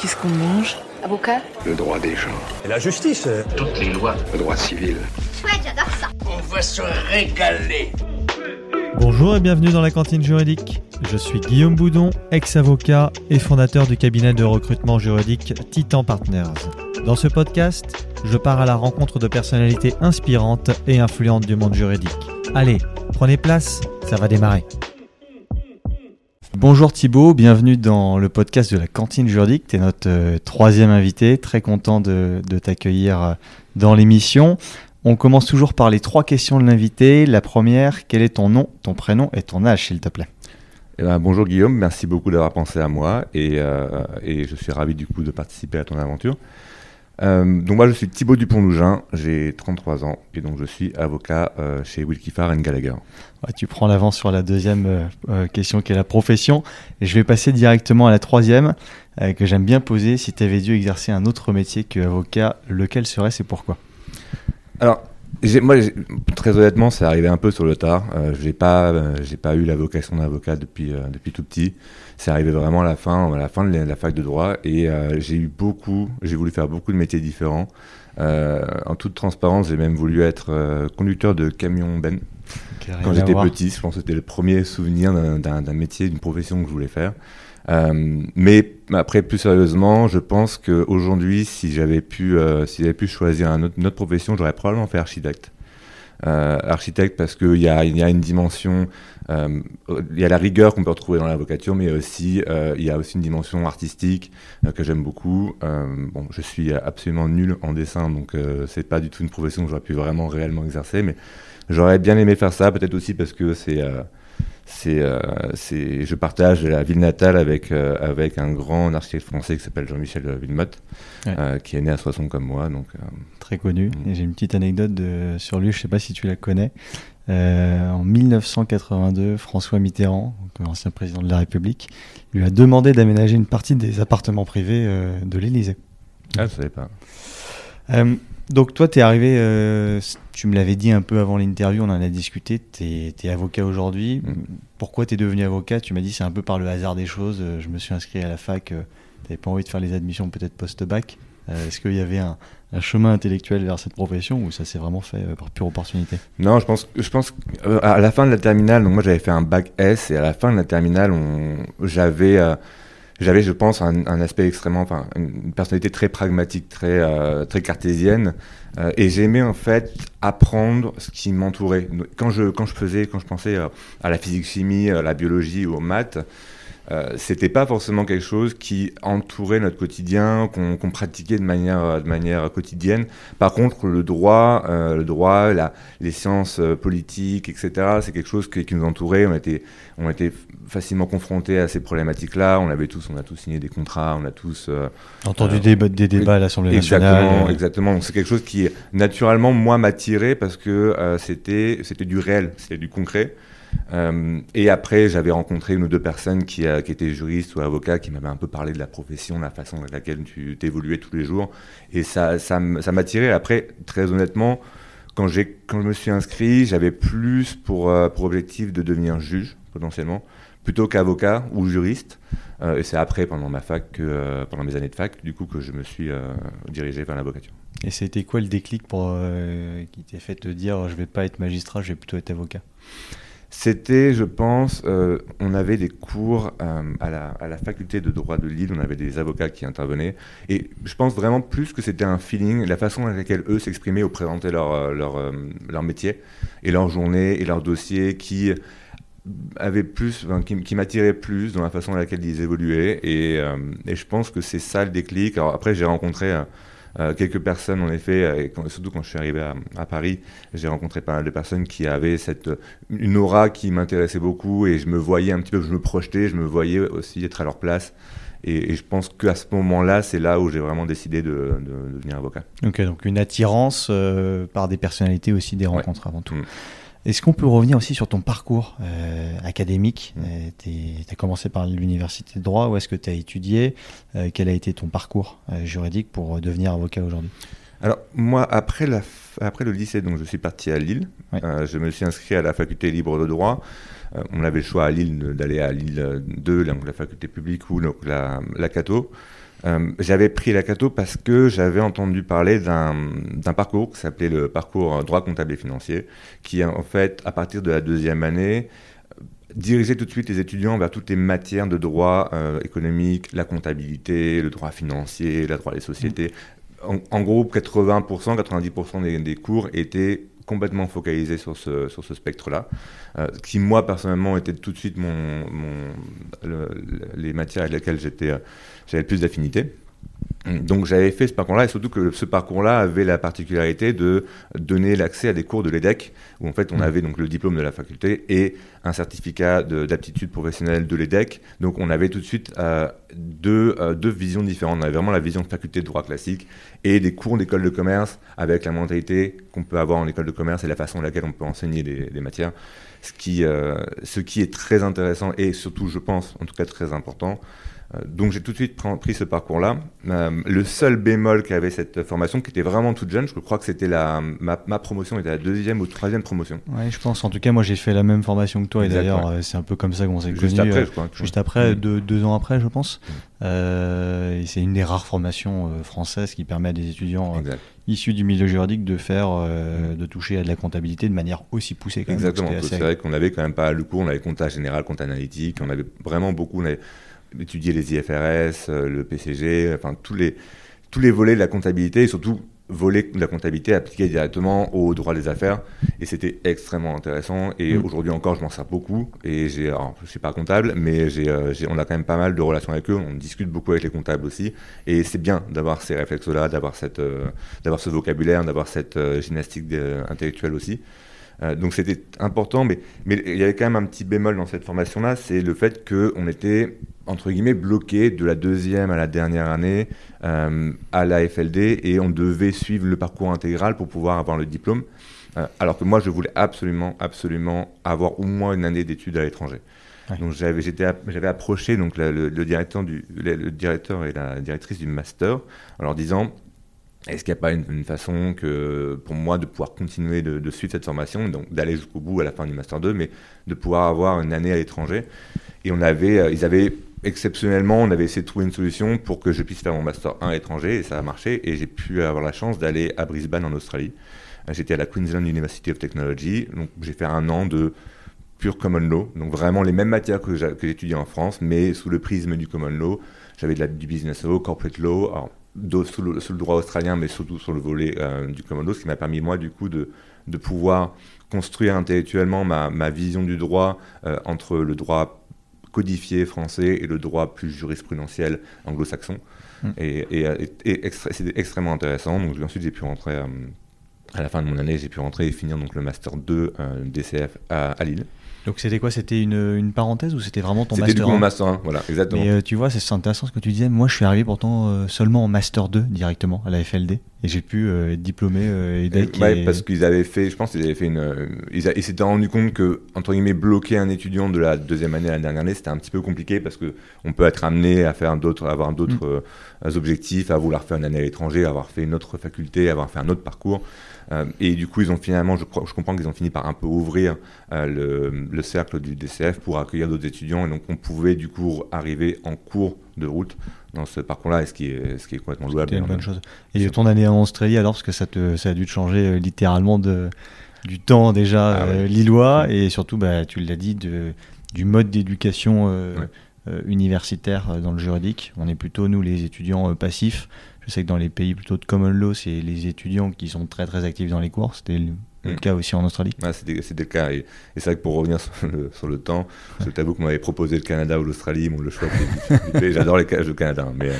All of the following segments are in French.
Qu'est-ce qu'on mange Avocat Le droit des gens. Et la justice euh, Toutes les lois. Le droit civil. Chouette, j'adore ça On va se régaler Bonjour et bienvenue dans la cantine juridique. Je suis Guillaume Boudon, ex-avocat et fondateur du cabinet de recrutement juridique Titan Partners. Dans ce podcast, je pars à la rencontre de personnalités inspirantes et influentes du monde juridique. Allez, prenez place, ça va démarrer. Bonjour Thibaut, bienvenue dans le podcast de la cantine juridique. Tu es notre euh, troisième invité, très content de, de t'accueillir euh, dans l'émission. On commence toujours par les trois questions de l'invité. La première, quel est ton nom, ton prénom et ton âge, s'il te plaît? Eh ben, bonjour Guillaume, merci beaucoup d'avoir pensé à moi et, euh, et je suis ravi du coup de participer à ton aventure. Euh, donc moi je suis Thibaut Dupont-Lougin, j'ai 33 ans et donc je suis avocat euh, chez Wilkie Farr Gallagher. Ouais, Tu prends l'avance sur la deuxième euh, euh, question qui est la profession. Et je vais passer directement à la troisième que j'aime bien poser. Si tu avais dû exercer un autre métier qu'avocat, lequel serait-ce et pourquoi? Alors moi très honnêtement c'est arrivé un peu sur le tard. Euh, j'ai pas euh, j'ai pas eu la vocation d'avocat depuis euh, depuis tout petit. C'est arrivé vraiment à la fin à la fin de la, fac de droit et euh, j'ai eu beaucoup j'ai voulu faire beaucoup de métiers différents. Euh, en toute transparence j'ai même voulu être euh, conducteur de camion ben Quand j'étais petit, je pense que c'était le premier souvenir d'un- métier, d'une profession que je voulais faire. Mais après, plus sérieusement, je pense qu'aujourd'hui, si j'avais pu, si pu choisir un autre- une autre profession, j'aurais probablement fait architecte. Euh, architecte parce qu'il y y a une dimension, euh, il y a la rigueur qu'on peut retrouver dans l'avocature, mais aussi euh, il y a aussi une dimension artistique euh, que j'aime beaucoup. Euh, bon, je suis absolument nul en dessin, donc euh, c'est pas du tout une profession que j'aurais pu vraiment réellement exercer, mais j'aurais bien aimé faire ça, peut-être aussi parce que c'est euh, c'est, euh, c'est, je partage la ville natale avec, euh, avec un grand architecte français qui s'appelle Jean-Michel Villemotte, Ouais. euh, qui est né à Soissons comme moi. Donc, Très connu. Mm. Et j'ai une petite anecdote de- sur lui, je sais pas si tu la connais. Euh, en 1982, François Mitterrand, ancien président de la République, lui a demandé d'aménager une partie des appartements privés euh, de l'Élysée. ah, je savais pas. Euh, donc toi, tu es arrivé, euh, tu me l'avais dit un peu avant l'interview, on en a discuté, tu es, avocat aujourd'hui. Mm. Pourquoi tu es devenu avocat? Tu m'as dit c'est un peu par le hasard des choses, euh, je me suis inscrit à la fac, tu n'avais pas envie de faire les admissions peut-être post-bac. Euh, Est-ce qu'il y avait un, un chemin intellectuel vers cette profession ou ça s'est vraiment fait euh, par pure opportunité? Non, je pense, je pense qu'à la fin de la terminale, donc moi j'avais fait un bac S et à la fin de la terminale, j'avais, euh, j'avais, je pense, un, un aspect extrêmement, enfin, une personnalité très pragmatique, très, euh, très cartésienne, euh, et j'aimais en fait apprendre ce qui m'entourait. Quand je, quand je faisais, quand je pensais euh, à la physique-chimie, à la biologie ou aux maths. Euh, c'était pas forcément quelque chose qui entourait notre quotidien, qu'on pratiquait de manière, euh, de manière quotidienne. Par contre, le droit, euh, le droit, la, les sciences euh, politiques, etc., c'est quelque chose qui, qui nous entourait. On était, on était facilement confrontés à ces problématiques-là. On avait tous, on a tous signé des contrats, on a tous euh, entendu des, des débats à l'Assemblée Exactement, nationale euh, exactement. Donc c'est quelque chose qui naturellement moi m'attirait parce que euh, c'était c'était du réel, c'était du concret. Euh, et après, j'avais rencontré une ou deux personnes qui, euh, qui étaient juristes ou avocats qui m'avaient un peu parlé de la profession, de la façon avec laquelle tu t'évoluais tous les jours. Et ça, ça, ça m'attirait. Après, très honnêtement, quand, je me suis inscrit, j'avais plus pour, euh, pour objectif de devenir juge, potentiellement, plutôt qu'avocat ou juriste. Et c'est après, pendant ma fac, pendant mes années de fac, du coup, que je me suis dirigé vers l'avocature. Et c'était quoi le déclic qui t'a fait te dire je vais pas être magistrat, je vais plutôt être avocat? C'était, je pense, euh, on avait des cours euh, à, la, à faculté de droit de Lille, on avait des avocats qui intervenaient, et je pense vraiment plus que c'était un feeling, la façon avec laquelle eux s'exprimaient ou présentaient leur, euh, leur, leur métier, et leur journée, et leur dossier, qui avait plus, qui, m'attirait plus dans la façon dans laquelle ils évoluaient, et, et je pense que c'est ça le déclic. Alors après, j'ai rencontré... euh, euh, quelques personnes, en effet, euh, et quand- surtout quand je suis arrivé à, à Paris, j'ai rencontré pas mal de personnes qui avaient cette, une aura qui m'intéressait beaucoup et je me voyais un petit peu, je me projetais, je me voyais aussi être à leur place. Et, et je pense qu'à ce moment-là, c'est là où j'ai vraiment décidé de, de- de devenir avocat. Ok, donc une attirance euh, par des personnalités aussi, des rencontres avant tout. Mm. Est-ce qu'on peut revenir aussi sur ton parcours euh, académique? Mm. Tu as commencé par l'université de droit, où est-ce que tu as étudié? Euh, Quel a été ton parcours euh, juridique pour euh, devenir avocat aujourd'hui? Alors, moi, après, la, f- après le lycée, donc, je suis parti à Lille. Ouais. Euh, je me suis inscrit à la faculté libre de droit. Euh, on avait le choix à Lille d'aller à Lille 2, donc la faculté publique ou donc la, la Cato. Euh, j'avais pris la Cato parce que j'avais entendu parler d'un parcours qui s'appelait le parcours droit comptable et financier, qui en fait, à partir de la deuxième année, dirigeait tout de suite les étudiants vers toutes les matières de droit euh, économique, la comptabilité, le droit financier, le droit des sociétés. En, gros, 80%, 90% des, des, cours étaient complètement focalisés sur ce, sur ce spectre-là, euh, qui moi personnellement était tout de suite mon, les matières avec lesquelles j'étais, j'avais le plus d'affinité. Donc j'avais fait ce parcours-là et surtout que ce parcours-là avait la particularité de donner l'accès à des cours de l'EDEC où en fait on mmh. avait donc le diplôme de la faculté et un certificat d'aptitude professionnelle de l'EDEC. Donc on avait tout de suite euh, deux, euh, deux, visions différentes. On avait vraiment la vision de faculté de droit classique et des cours d'école de commerce avec la mentalité qu'on peut avoir en école de commerce et la façon laquelle on peut enseigner les, matières. Ce qui, euh, ce qui est très intéressant et surtout je pense en tout cas très important donc j'ai tout de suite pris ce parcours-là. Euh, le seul bémol qu'avait cette formation, qui était vraiment toute jeune, je crois que c'était la ma, promotion était la deuxième ou troisième promotion. Oui, je pense. En tout cas, moi j'ai fait la même formation que toi et d'ailleurs euh, c'est un peu comme ça qu'on s'est connus. Juste après, je crois. Juste après, mm. deux, ans après, je pense. Mm. c'est une des rares formations françaises qui permet à des étudiants issus du milieu juridique de faire, mm. de toucher à de la comptabilité de manière aussi poussée. Exactement. C'est vrai qu'on avait quand même pas le cours, on avait comptage général, compte analytique, on avait vraiment beaucoup étudier les IFRS, euh, le PCG, enfin tous les, tous les volets de la comptabilité et surtout volets de la comptabilité appliqués directement au droit des affaires. Et c'était extrêmement intéressant. Et mm. aujourd'hui encore, je m'en sers beaucoup. Et j'ai, je suis pas comptable, mais euh, j'ai, on a quand même pas mal de relations avec eux. On discute beaucoup avec les comptables aussi. Et c'est bien d'avoir ces réflexes-là, d'avoir, cette, euh, d'avoir ce vocabulaire, d'avoir cette gymnastique intellectuelle aussi. Euh, donc c'était important, mais, mais il y avait quand même un petit bémol dans cette formation-là, c'est le fait qu'on était, entre guillemets, bloqué de la deuxième à la dernière année euh, à la FLD et on devait suivre le parcours intégral pour pouvoir avoir le diplôme. Euh, alors que moi, je voulais absolument, absolument avoir au moins une année d'études à l'étranger. Donc j'avais, j'avais approché donc, le, directeur du, le, directeur et la directrice du master en leur disant est-ce qu'il n'y a pas une, façon que, pour moi de pouvoir continuer de, suivre cette formation, donc d'aller jusqu'au bout à la fin du Master 2, mais de pouvoir avoir une année à l'étranger? Et on avait, euh, ils avaient exceptionnellement, on avait essayé de trouver une solution pour que je puisse faire mon Master 1 à l'étranger, et ça a marché, et j'ai pu avoir la chance d'aller à Brisbane en Australie. J'étais à la Queensland University of Technology, donc j'ai fait un an de pure common law, donc vraiment les mêmes matières que j'étudiais en France, mais sous le prisme du common law. J'avais du business law, corporate law, sous le, le, droit australien, mais surtout sur le volet euh, du commando, ce qui m'a permis, moi, du coup, de, de pouvoir construire intellectuellement ma, ma vision du droit euh, entre le droit codifié français et le droit plus jurisprudentiel anglo-saxon. Mm. Et, et, c'était extrêmement intéressant. Donc, ensuite, j'ai pu rentrer, euh, à la fin de mon année, j'ai pu rentrer et finir donc, le Master 2 DCF à, à Lille. Donc c'était quoi? C'était une, une, parenthèse ou c'était vraiment ton master C'était du coup mon master 1, voilà, exactement. Mais euh, tu vois, c'est intéressant ce que tu disais. Moi, je suis arrivé pourtant euh, seulement en master 2 directement à la FLD et j'ai pu euh, être diplômé EDEC. Ouais, parce qu'ils avaient fait, je pense qu'ils avaient fait une. ils, s'étaient rendu compte que, entre guillemets, bloquer un étudiant de la deuxième année à la dernière année, c'était un petit peu compliqué parce qu'on peut être amené à faire d'autres, avoir d'autres mm. objectifs, à vouloir faire une année à l'étranger, avoir fait une autre faculté, avoir fait un autre parcours. Euh, et du coup, ils ont finalement, je, je comprends qu'ils ont fini par un peu ouvrir euh, le, le, cercle du DCF pour accueillir d'autres étudiants. Et donc, on pouvait du coup arriver en cours de route dans ce parcours-là, ce qui est, ce qui est complètement louable. C'est une bonne chose. Et ton année en Australie, alors, parce que ça, te, ça a dû te changer euh, littéralement de, du temps déjà ah lillois, et surtout, bah, tu l'as dit, de, du mode d'éducation universitaire dans le juridique. On est plutôt, nous, les étudiants passifs. Je sais que dans les pays plutôt de common law, c'est les étudiants qui sont très très actifs dans les cours. C'était le, mm. cas aussi en Australie. c'était le cas. Et, c'est vrai que pour revenir sur le, temps, je t'avoue qu'on m'avait proposé le Canada ou l'Australie. Bon, le choix J'adore les cas du Canada. Hein, mais,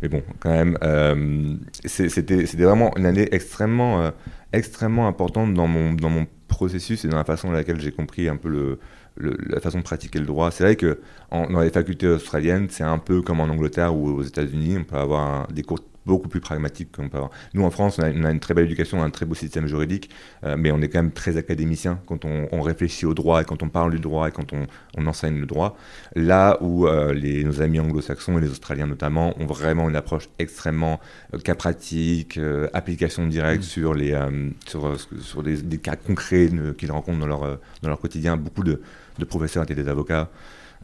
mais bon, quand même, euh, c'était vraiment une année extrêmement, euh, extrêmement importante dans mon, dans mon processus et dans la façon dans laquelle j'ai compris un peu le, la façon de pratiquer le droit. C'est vrai que dans les facultés australiennes, c'est un peu comme en Angleterre ou aux États-Unis, on peut avoir des cours beaucoup plus pragmatique qu'on peut avoir. Nous, en France, on a, une très belle éducation, un très beau système juridique, euh, mais on est quand même très académicien quand on, réfléchit au droit et quand on parle du droit et quand on, enseigne le droit. Là où euh, les, nos amis anglo-saxons et les Australiens notamment ont vraiment une approche extrêmement euh, cas pratique, application directe mmh. sur, les, sur, sur des, cas concrets qu'ils rencontrent dans leur, dans leur quotidien. Beaucoup de, de professeurs étaient des avocats.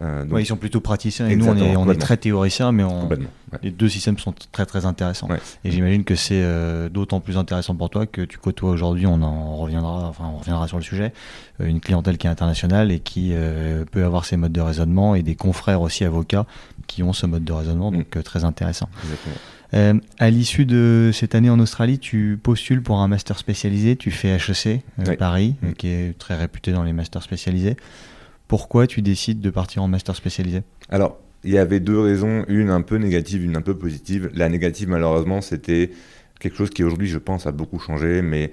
Euh, donc- Ouais, ils sont plutôt praticiens et nous, on est, on est complètement. très théoriciens, mais on, Complètement. ouais. les deux systèmes sont très très intéressants. Ouais. Et j'imagine que c'est euh, d'autant plus intéressant pour toi que tu côtoies aujourd'hui, on en reviendra, enfin on reviendra sur le sujet, euh, une clientèle qui est internationale et qui peut avoir ses modes de raisonnement et des confrères aussi avocats qui ont ce mode de raisonnement, Mm. donc très intéressant. À l'issue de cette année en Australie, tu postules pour un master spécialisé, tu fais HEC. Paris, Mm. qui est très réputé dans les masters spécialisés. Pourquoi tu décides de partir en master spécialisé Alors, il y avait deux raisons, une un peu négative, une un peu positive. La négative, malheureusement, c'était quelque chose qui aujourd'hui, je pense, a beaucoup changé, mais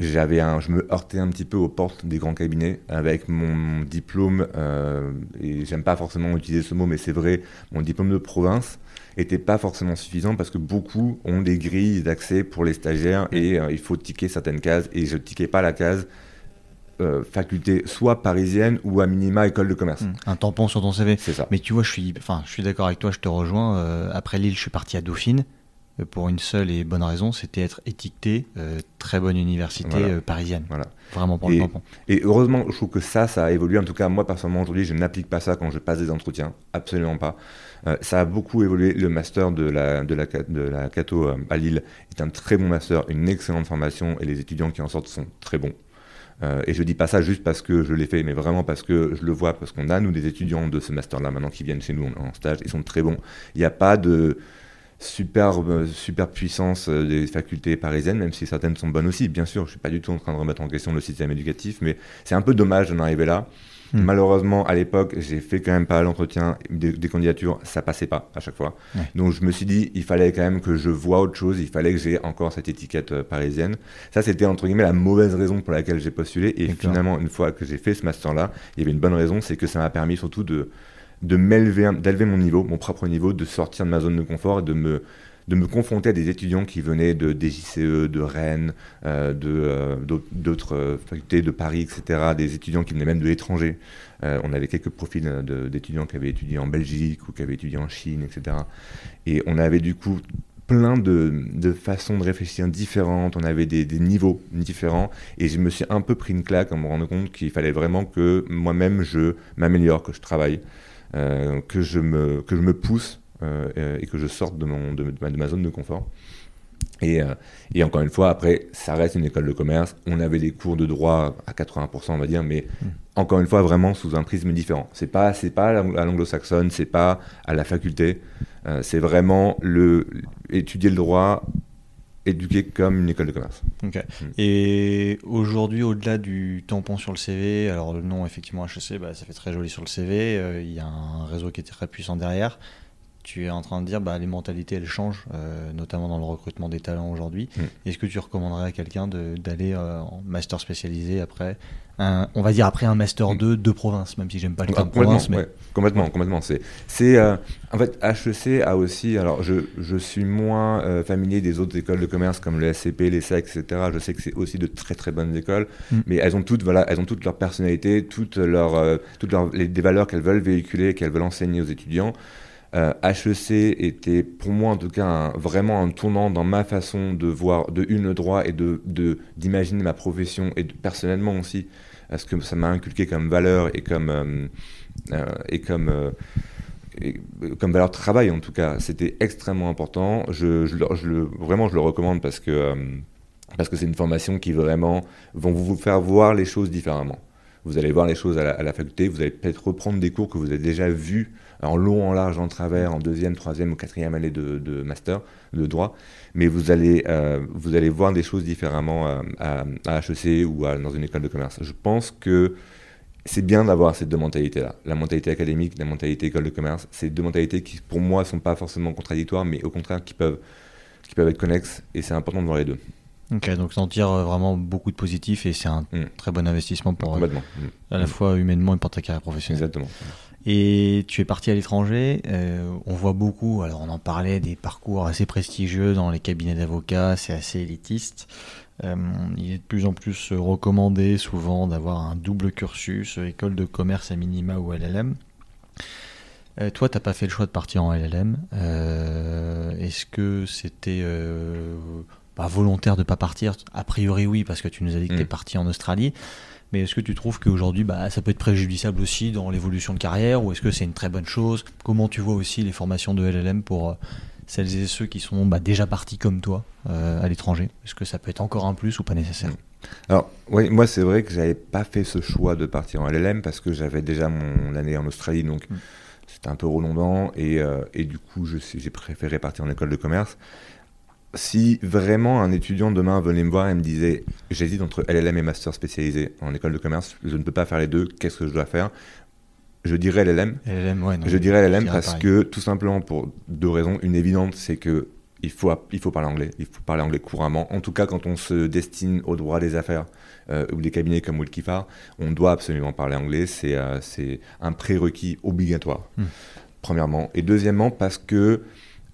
j'avais un, je me heurtais un petit peu aux portes des grands cabinets avec mon diplôme, euh, et j'aime pas forcément utiliser ce mot, mais c'est vrai, mon diplôme de province était pas forcément suffisant parce que beaucoup ont des grilles d'accès pour les stagiaires et euh, il faut ticker certaines cases et je tiquais pas la case euh, faculté soit parisienne ou à minima école de commerce. Mm. Un tampon sur ton CV. C'est ça. Mais tu vois, je suis, enfin, je suis d'accord avec toi, je te rejoins. Euh, après Lille, je suis parti à Dauphine euh, pour une seule et bonne raison, c'était être étiqueté euh, très bonne université Voilà. euh, parisienne. Voilà. Vraiment pour Et- le tampon. Et heureusement, je trouve que ça, ça a évolué. En tout cas, moi, personnellement, aujourd'hui, je n'applique pas ça quand je passe des entretiens. Absolument pas. Euh, ça a beaucoup évolué. Le master de la, de la, de la Cato à Lille est un très bon master, une excellente formation, et les étudiants qui en sortent sont très bons. Euh, et je dis pas ça juste parce que je l'ai fait, mais vraiment parce que je le vois, parce qu'on a, nous, des étudiants de ce master-là maintenant qui viennent chez nous en, stage, ils sont très bons. Il n'y a pas de super, euh, super puissance euh, des facultés parisiennes, même si certaines sont bonnes aussi, bien sûr. Je suis pas du tout en train de remettre en question le système éducatif, mais c'est un peu dommage d'en arriver là. Hmm. Malheureusement, à l'époque, j'ai fait quand même pas l'entretien des, des candidatures, ça passait pas à chaque fois. Ouais. Donc je me suis dit, il fallait quand même que je vois autre chose, il fallait que j'ai encore cette étiquette euh, parisienne. Ça, c'était entre guillemets la mauvaise raison pour laquelle j'ai postulé. Et finalement, une fois que j'ai fait ce master-là, il y avait une bonne raison, c'est que ça m'a permis surtout de, de m'élever, d'élever mon niveau, mon propre niveau, de sortir de ma zone de confort et de me, de me confronter à des étudiants qui venaient de DJCE, de Rennes, euh, euh, d'autres- euh, facultés de Paris, etc., des étudiants qui venaient même de l'étranger. Euh, on avait quelques profils euh, d'étudiants qui avaient étudié en Belgique ou qui avaient étudié en Chine, etc. Et on avait du coup plein de, de façons de réfléchir différentes, on avait des, des niveaux différents, et je me suis un peu pris une claque en me rendant compte qu'il fallait vraiment que moi-même je m'améliore, que je travaille, que, je me, que je me pousse et que je sorte de, mon, de, de ma, de ma zone de confort. Et, euh, et encore une fois, après, ça reste une école de commerce. On avait des cours de droit à 80%, on va dire, mais encore une fois, vraiment sous un prisme différent. C'est pas, c'est pas à l'ang- à l'anglo-saxonne, c'est pas à la faculté. Euh, c'est vraiment le étudier le droit, éduqué comme une école de commerce. Ok. Mm. Et aujourd'hui, au-delà du tampon sur le CV, alors le nom effectivement HEC, bah, ça fait très joli sur le CV. euh, Il y a un réseau qui est très puissant derrière. Tu es en train de dire, bah, les mentalités elles changent, euh, notamment dans le recrutement des talents aujourd'hui. Mm. Est-ce que tu recommanderais à quelqu'un d'aller euh, en master spécialisé après, un, on va dire après un master 2 de province, même si j'aime pas le Ah, terme province, mais ouais, complètement, complètement. C'est, c'est, euh, en fait, HEC a aussi. Alors, je, je suis moins euh, familier des autres écoles de commerce comme le SCP, les SEC, etc. Je sais que c'est aussi de très très bonnes écoles, Mm. mais elles ont toutes, voilà, elles ont toutes leur personnalité, toutes leurs, euh, toutes leurs, les, des valeurs qu'elles veulent véhiculer, qu'elles veulent enseigner aux étudiants. Euh, HEC était pour moi en tout cas vraiment un tournant dans ma façon de voir de une le droit et de d'imaginer ma profession et personnellement aussi ce que ça m'a inculqué comme valeur et comme euh, euh, et comme euh, euh, comme valeur de travail en tout cas. C'était extrêmement important. Je, je le- vraiment je le recommande parce que euh, parce que c'est une formation qui vraiment vont vous faire voir les choses différemment. Vous allez voir les choses à la, à la faculté, vous allez peut-être reprendre des cours que vous avez déjà vus en long, en large, en travers, en deuxième, troisième ou quatrième année de, de master de droit, mais vous allez, euh, vous allez voir des choses différemment euh, à, à HEC ou à- dans une école de commerce. Je pense que c'est bien d'avoir ces deux mentalités-là, la mentalité académique, la mentalité école de commerce. C'est deux mentalités qui, pour moi, sont pas forcément contradictoires, mais au contraire qui peuvent, qui peuvent être connexes, et c'est important de voir les deux. Ok, donc t'en tires euh, vraiment beaucoup de positifs et c'est un Mm. très bon investissement pour euh. Mm. à la fois humainement et pour ta carrière professionnelle. Exactement. Et tu es parti à l'étranger. euh, on voit beaucoup, alors on en parlait, des parcours assez prestigieux dans les cabinets d'avocats, c'est assez élitiste. Euh, il est de plus en plus recommandé souvent d'avoir un double cursus, école de commerce à minima ou LLM. Euh, toi, t'as pas fait le choix de partir en LLM. Euh, Est-ce que c'était bah, volontaire de pas partir? A priori, oui, parce que tu nous as dit que tu es Mm. parti en Australie. Mais est-ce que tu trouves qu'aujourd'hui, bah, ça peut être préjudiciable aussi dans l'évolution de carrière ou est-ce que c'est une très bonne chose? Comment tu vois aussi les formations de LLM pour euh, celles et ceux qui sont bah, déjà partis comme toi euh, à l'étranger? Est-ce que ça peut être encore un plus ou pas nécessaire? Alors, oui, moi, c'est vrai que j'avais pas fait ce choix de partir en LLM parce que j'avais déjà mon année en Australie, donc Mm. c'était un peu redondant et, euh, et du coup, j'ai préféré partir en école de commerce. Si vraiment un étudiant demain venait me voir et me disait j'hésite entre LLM et master spécialisé en école de commerce, je ne peux pas faire les deux, qu'est-ce que je dois faire? Je dirais LLM. LLM, ouais. non, Je dirais LLM parce pareil. que tout simplement pour deux raisons. Une évidente, c'est que il faut, il faut parler anglais. Il faut parler anglais couramment. En tout cas, quand on se destine au droit des affaires euh, ou des cabinets comme Wilkifar, on doit absolument parler anglais. C'est euh, un prérequis obligatoire, Hmm. premièrement. Et deuxièmement, parce que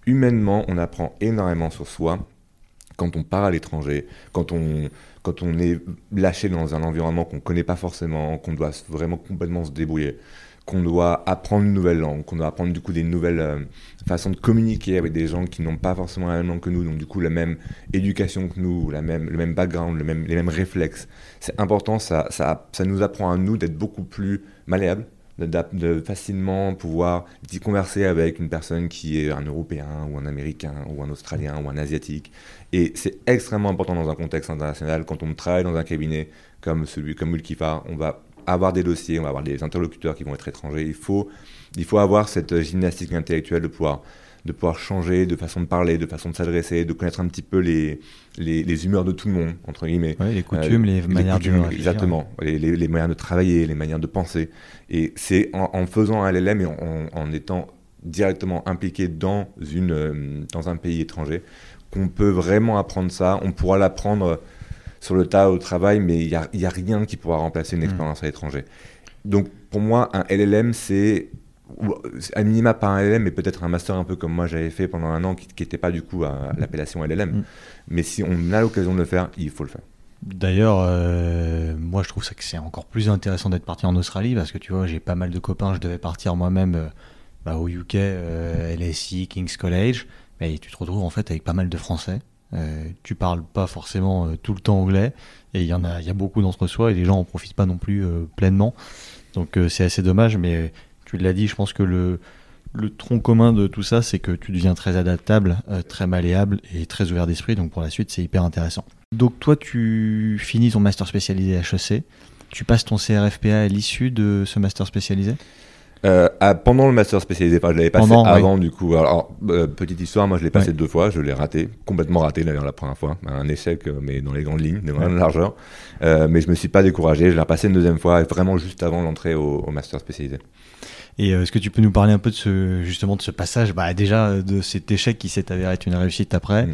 humainement, on apprend énormément sur soi quand on part à l'étranger, quand on, quand on est lâché dans un environnement qu'on ne connaît pas forcément, qu'on doit vraiment complètement se débrouiller, qu'on doit apprendre une nouvelle langue, qu'on doit apprendre du coup des nouvelles euh, façons de communiquer avec des gens qui n'ont pas forcément la même langue que nous, donc du coup la même éducation que nous, la même, le même background, les mêmes réflexes. C'est important, ça, ça, ça nous apprend à nous d'être beaucoup plus malléables, de, facilement pouvoir converser avec une personne qui est un Européen ou un Américain ou un Australien ou un Asiatique. Et c'est extrêmement important dans un contexte international. Quand on travaille dans un cabinet comme celui comme Mulkifar, on va avoir des dossiers, on va avoir des interlocuteurs qui vont être étrangers. Il faut, il faut avoir cette gymnastique intellectuelle de pouvoir, de pouvoir changer de façon de parler, de façon de s'adresser, de connaître un petit peu les, les, les humeurs de tout le monde, entre guillemets. Ouais, les coutumes, les, Euh, manières coutumes, de. Exactement, les, les, les manières de travailler, les manières de penser. Et c'est en, en faisant un LLM et en, en étant directement impliqué dans, une, euh, dans un pays étranger qu'on peut vraiment apprendre ça. On pourra l'apprendre sur le tas au travail, mais il n'y a, y a rien qui pourra remplacer une Mm. expérience à l'étranger. Donc pour moi, un LLM, c'est ou- à minima pas un LLM, mais peut-être un master un peu comme moi j'avais fait pendant un an, qui n'était pas du coup à l'appellation LLM. Mm. Mais si on a l'occasion de le faire, il faut le faire. D'ailleurs, euh, moi je trouve ça que c'est encore plus intéressant d'être parti en Australie parce que tu vois, j'ai pas mal de copains, je devais partir moi-même euh, bah, au UK, euh, LSI, King's College, mais tu te retrouves en fait avec pas mal de Français. Euh, tu parles pas forcément euh, tout le temps anglais et il y en a, il y a beaucoup d'entre soi et les gens en profitent pas non plus euh, pleinement. Donc euh, c'est assez dommage, mais tu l'as dit, je pense que le tronc commun de tout ça, c'est que tu deviens très adaptable, euh, très malléable et très ouvert d'esprit. Donc pour la suite, c'est hyper intéressant. Donc toi, tu finis ton master spécialisé HEC. Tu passes ton CRFPA à l'issue de ce master spécialisé? Euh, pendant le master spécialisé, enfin, je l'avais passé Pendant, avant du coup. Alors, euh, petite histoire, moi je l'ai passé deux fois, je l'ai raté, complètement raté d'ailleurs la première fois, un échec euh, mais dans les grandes lignes, dans la Ouais. largeur. Euh, mais je me suis pas découragé, je l'ai repassé une deuxième fois, vraiment juste avant l'entrée au, au master spécialisé. Et est-ce que tu peux nous parler un peu de ce justement de ce passage, bah, déjà de cet échec qui s'est avéré être une réussite après.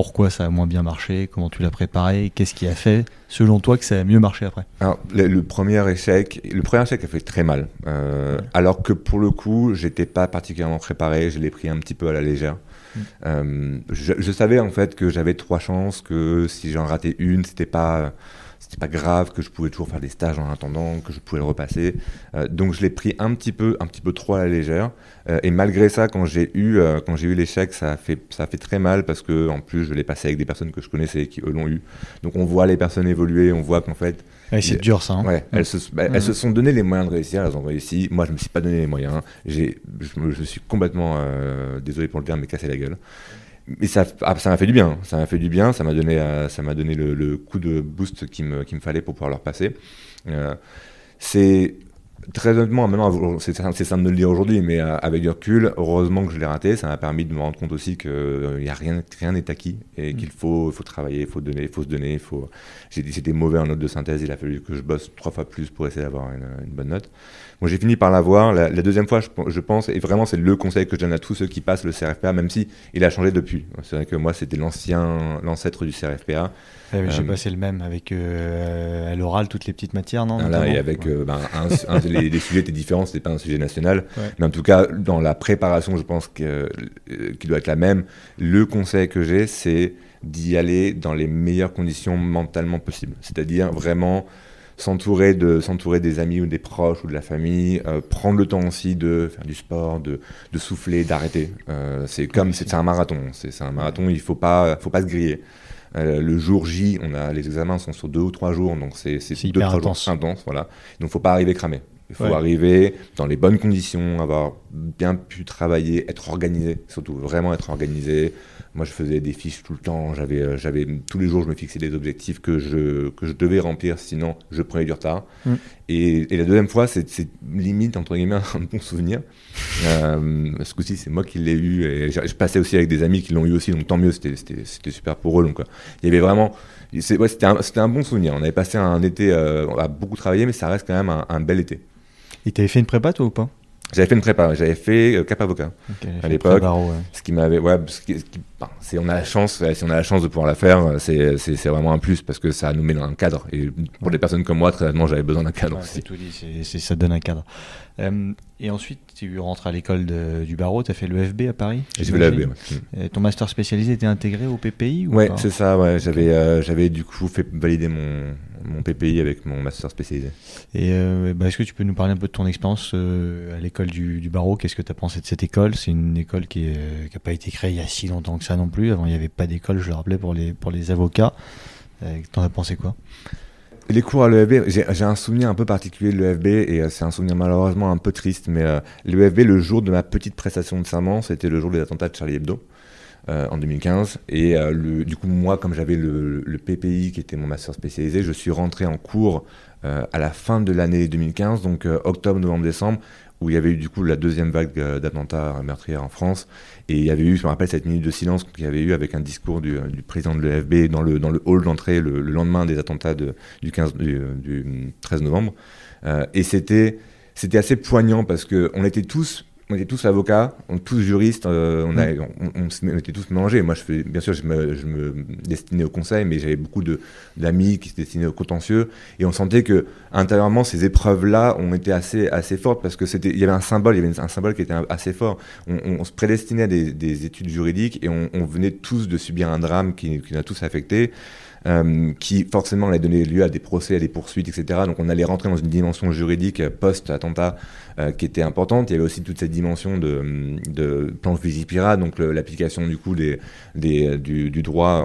Pourquoi ça a moins bien marché Comment tu l'as préparé Qu'est-ce qui a fait, selon toi, que ça a mieux marché après? Alors, le, le premier échec, le premier échec a fait très mal. Euh, Ouais. Alors que pour le coup, j'étais pas particulièrement préparé, je l'ai pris un petit peu à la légère. Mm. Euh, je, je savais en fait que j'avais trois chances, que si j'en ratais une, c'était pas c'était pas grave, que je pouvais toujours faire des stages en attendant, que je pouvais le repasser. Euh, donc je l'ai pris un petit peu, un petit peu trop à la légère. Euh, et malgré ça, quand j'ai eu, euh, quand j'ai eu l'échec, ça a fait, ça a fait très mal parce que en plus je l'ai passé avec des personnes que je connaissais qui eux l'ont eu. Donc on voit les personnes évoluer, on voit qu'en fait Ouais, C'est dur ça. hein. Ouais, elles, se, bah, elles se sont donné les moyens de réussir, elles ont réussi. Moi, je me suis pas donné les moyens. J'ai, je, me- je suis complètement, désolé pour le terme, mais cassé la gueule. Mais ça, ah, ça m'a fait du bien. Ça m'a fait du bien. Ça m'a donné, euh, ça m'a donné le, le coup de boost qu'il me, qu'il me fallait pour pouvoir leur passer. Euh, c'est très honnêtement, maintenant, c'est simple de le dire aujourd'hui, mais euh, avec du recul, heureusement que je l'ai raté. Ça m'a permis de me rendre compte aussi que il y a rien, rien n'est acquis et qu'il faut, faut travailler, il faut donner, faut se donner, faut. J'ai dit c'était mauvais en note de synthèse, il a fallu que je bosse trois fois plus pour essayer d'avoir une, une bonne note. Bon, j'ai fini par l'avoir. La, la deuxième fois, je, je pense, et vraiment c'est le conseil que je donne à tous ceux qui passent le CRFPA, même si il a changé depuis. C'est vrai que moi c'était l'ancien, l'ancêtre du CRFPA. Mais J'ai Euh, passé le même avec euh, à l'oral toutes les petites matières, non Là, et avec Ouais. euh, ben, un- un- les, les sujets étaient différents, c'était pas un sujet national, Ouais. mais en tout cas dans la préparation, je pense que euh, qui doit être la même. Le conseil que j'ai, c'est d'y aller dans les meilleures conditions mentalement possibles, c'est-à-dire vraiment s'entourer de s'entourer des amis ou des proches ou de la famille, euh, prendre le temps aussi de faire du sport, de, de souffler, d'arrêter. Euh, c'est comme c'est un marathon, c'est un marathon, il faut pas faut pas se griller. Euh, le jour J, on a les examens sont sur deux ou trois jours, donc c'est deux trois intense. jours intenses, voilà. Donc faut pas arriver cramé. Il faut arriver dans les bonnes conditions, avoir bien pu travailler, être organisé, surtout vraiment être organisé. Moi, je faisais des fiches tout le temps. J'avais, euh, j'avais tous les jours, je me fixais des objectifs que je que je devais remplir, sinon je prenais du retard. Mm. Et, et, la deuxième fois, c'est, limite entre guillemets un bon souvenir. euh, ce coup-ci, c'est moi qui l'ai eu et je, passais aussi avec des amis qui l'ont eu aussi, donc tant mieux. C'était, c'était, c'était super pour eux. Donc, il y avait vraiment c'est, ouais, c'était, un, c'était un bon souvenir. On avait passé un été, euh, on a beaucoup travaillé, mais ça reste quand même un, un bel été. Et t'avais fait une prépa toi ou pas? J'avais fait une prépa, j'avais fait euh, Cap Avocat à l'époque. Ce qui m'avait, ouais, si on a la chance, si on a la chance de pouvoir la faire, c'est, c'est, vraiment un plus parce que ça nous met dans un cadre. Et pour des personnes comme moi, très honnêtement, j'avais besoin d'un cadre. c'est tout dit, ça donne un cadre. Euh, et ensuite, tu rentres à l'école du barreau, tu as fait le FB à Paris J'ai fait le FB, Ton master spécialisé était intégré au PPI ou Ouais, c'est ça, ouais. J'avais, euh, du coup fait valider mon, mon PPI avec mon master spécialisé. Et euh, bah, est-ce que tu peux nous parler un peu de ton expérience euh, à l'école du, du, barreau? Qu'est-ce que tu as pensé de cette école? C'est une école qui n'a pas été créée il y a si longtemps que ça non plus. Avant, il n'y avait pas d'école, je le rappelais, pour les, pour les avocats. T'en as pensé quoi? Les cours à l'EFB, j'ai un souvenir un peu particulier de l'EFB et c'est un souvenir malheureusement un peu triste, mais l'EFB, le jour de ma petite prestation de serment, c'était le jour des attentats de Charlie Hebdo. Euh, en 2015. Et euh, le, du coup, moi, comme j'avais le, le, PPI qui était mon master spécialisé, je suis rentré en cours euh, à la fin de l'année 2015, donc octobre, novembre, décembre, où il y avait eu du coup la deuxième vague d'attentats meurtriers en France. Et il y avait eu, je me rappelle, cette minute de silence qu'il y avait eu avec un discours du, du président de l'EFB dans le, hall d'entrée le, lendemain des attentats du, 15, du, du 13 novembre. et c'était c'était assez poignant parce qu'on était tous on était tous avocats, on tous juristes, euh, on, a, mm. on, était tous mélangés. Moi, je fais, bien sûr, je me, je me destinais au conseil, mais j'avais beaucoup d'amis qui se destinaient au contentieux, et on sentait que intérieurement, ces épreuves-là ont été assez, assez fortes parce que c'était, il y avait un symbole, il y avait un symbole qui était assez fort. On, se prédestinait à des, des, études juridiques et on, venait tous de subir un drame qui, qui nous a tous affectés. Euh, qui forcément allait donner lieu à des procès, à des poursuites, etc. Donc on allait rentrer dans une dimension juridique post-attentat euh, qui était importante. Il y avait aussi toute cette dimension de, de pirate, donc l'application du coup du, droit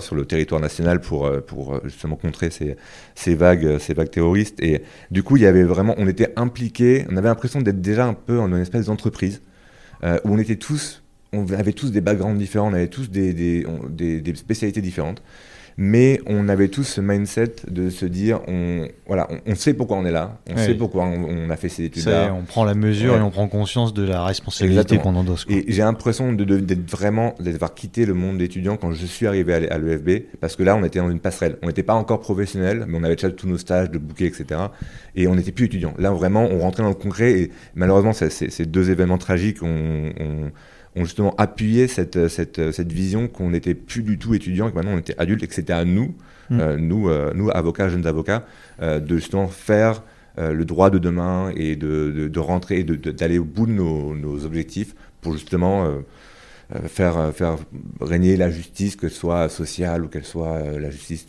sur le territoire national pour, euh, justement contrer ces, vagues, terroristes. Et du coup, il y avait vraiment, on était impliqués, on avait l'impression d'être déjà un peu en une espèce d'entreprise où on était tous on avait tous des backgrounds différents, on avait tous des spécialités différentes mais on avait tous ce mindset de se dire, on, voilà, on, sait pourquoi on est là, on sait pourquoi on, a fait ces études-là. On prend la mesure et on prend conscience de la responsabilité qu'on endosse. Et j'ai l'impression d'être vraiment, d'avoir quitté le monde d'étudiant quand je suis arrivé à l'EFB, parce que là, on était dans une passerelle. On n'était pas encore professionnel, mais on avait déjà tous nos stages de bouquets, etc. Et on n'était plus étudiant. Là, vraiment, on rentrait dans le concret et malheureusement, ces deux événements tragiques ont ont justement appuyé cette, cette, cette vision qu'on n'était plus du tout étudiant, que maintenant on était adulte et que c'était à nous, mm. euh, nous, euh, nous, avocats, jeunes avocats, euh, de justement faire le droit de demain et de, de, rentrer, d'aller au bout de nos, nos, objectifs pour justement faire, faire régner la justice, que ce soit sociale ou qu'elle soit la justice.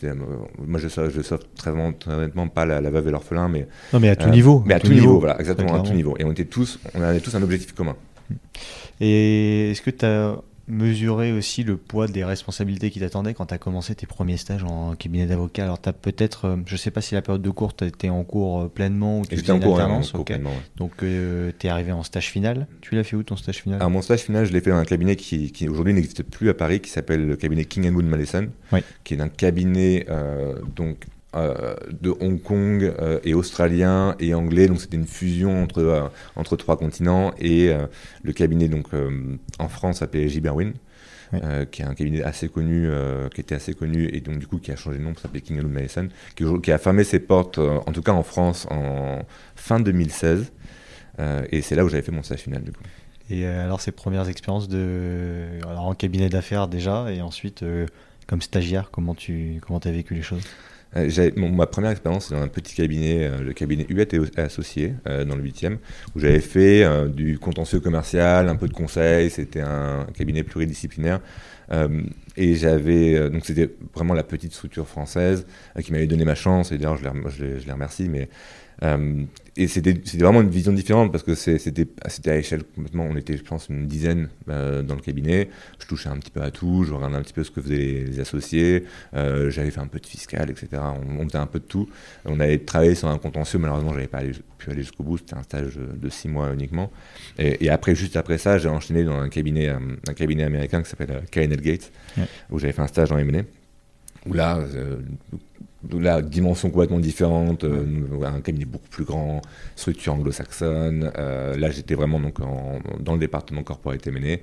moi, je ne sauve très, honnêtement pas la, veuve et l'orphelin, mais. Non, mais à tout niveau. Mais à, tout, niveau, voilà, exactement, à tout niveau. Et on était tous, on avait tous un objectif commun. Et est-ce que tu as mesuré aussi le poids des responsabilités qui t'attendaient quand tu as commencé tes premiers stages en cabinet d'avocat? Alors, tu as peut-être, euh, je sais pas si la période de cours, tu étais en cours euh, pleinement ou tu étais en cours, alternance. Donc, euh, tu es arrivé en stage final. Tu l'as fait où ton stage final? Alors, mon stage final, je l'ai fait dans un cabinet qui, qui aujourd'hui n'existe plus à Paris, qui s'appelle le cabinet King Wood Madison, qui est un cabinet donc euh, de Hong Kong euh, et australien et anglais, donc c'était une fusion entre, euh, entre trois continents et le cabinet donc en France s'appelait J. Berwin. qui est un cabinet assez connu, qui était assez connu et donc du coup qui a changé de nom, s'appelait King Madison, qui, qui, a fermé ses portes, en tout cas en France, en fin 2016. et c'est là où j'avais fait mon stage final du coup. Et alors ces premières expériences de, alors, en cabinet d'affaires déjà, et ensuite comme stagiaire, comment tu comment as vécu les choses? Euh, ma première expérience, c'est dans un petit cabinet, euh, le cabinet Huette et Associés, euh, dans le 8e, où j'avais fait du contentieux commercial, un peu de conseil. C'était un, cabinet pluridisciplinaire. et j'avais. donc, c'était vraiment la petite structure française qui m'avait donné ma chance. Et d'ailleurs, je, les remercie. Mais et c'était vraiment une vision différente parce que c'était à l'échelle complètement, on était je pense une dizaine euh, dans le cabinet, je touchais un petit peu à tout, je regardais un petit peu ce que faisaient les, associés, euh, j'avais fait un peu de fiscal, etc. On, faisait un peu de tout. On avait travaillé sur un contentieux, malheureusement j'avais pas pu aller jusqu'au bout, c'était un stage de six mois uniquement. Et, après, juste après ça, j'ai enchaîné dans un cabinet, un cabinet américain qui s'appelle Kenneth Gates, où j'avais fait un stage en M&A où là, la dimension complètement différente, euh, un cabinet beaucoup plus grand, structure anglo-saxonne. Euh, là, j'étais vraiment donc dans le département corporate M&A.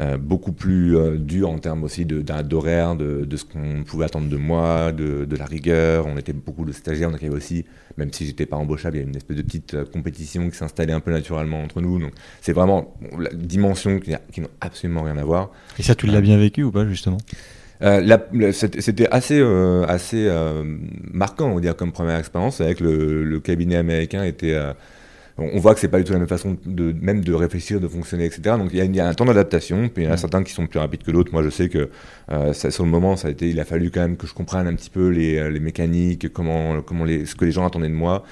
Euh, beaucoup plus dur en termes aussi d'horaire, de, de, ce qu'on pouvait attendre de moi, de, de, la rigueur. On était beaucoup de stagiaires, donc il y avait aussi, même si j'étais pas embauchable, il y avait une espèce de petite compétition qui s'installait un peu naturellement entre nous. Donc c'est vraiment la dimension qui, qui n'a absolument rien à voir. Et ça, tu l'as bien vécu ou pas justement? Euh, c'était assez, euh, assez euh, marquant, on va dire, comme première expérience. Avec le, le cabinet américain était on voit que c'est pas du tout la même façon de même de réfléchir, de fonctionner, etc. Donc il y, a, un temps d'adaptation, puis il y en a certains qui sont plus rapides que d'autres. Moi, je sais que ça, sur le moment, ça a été, il a fallu quand même que je comprenne un petit peu les, les mécaniques, comment, comment les, ce que les gens attendaient de moi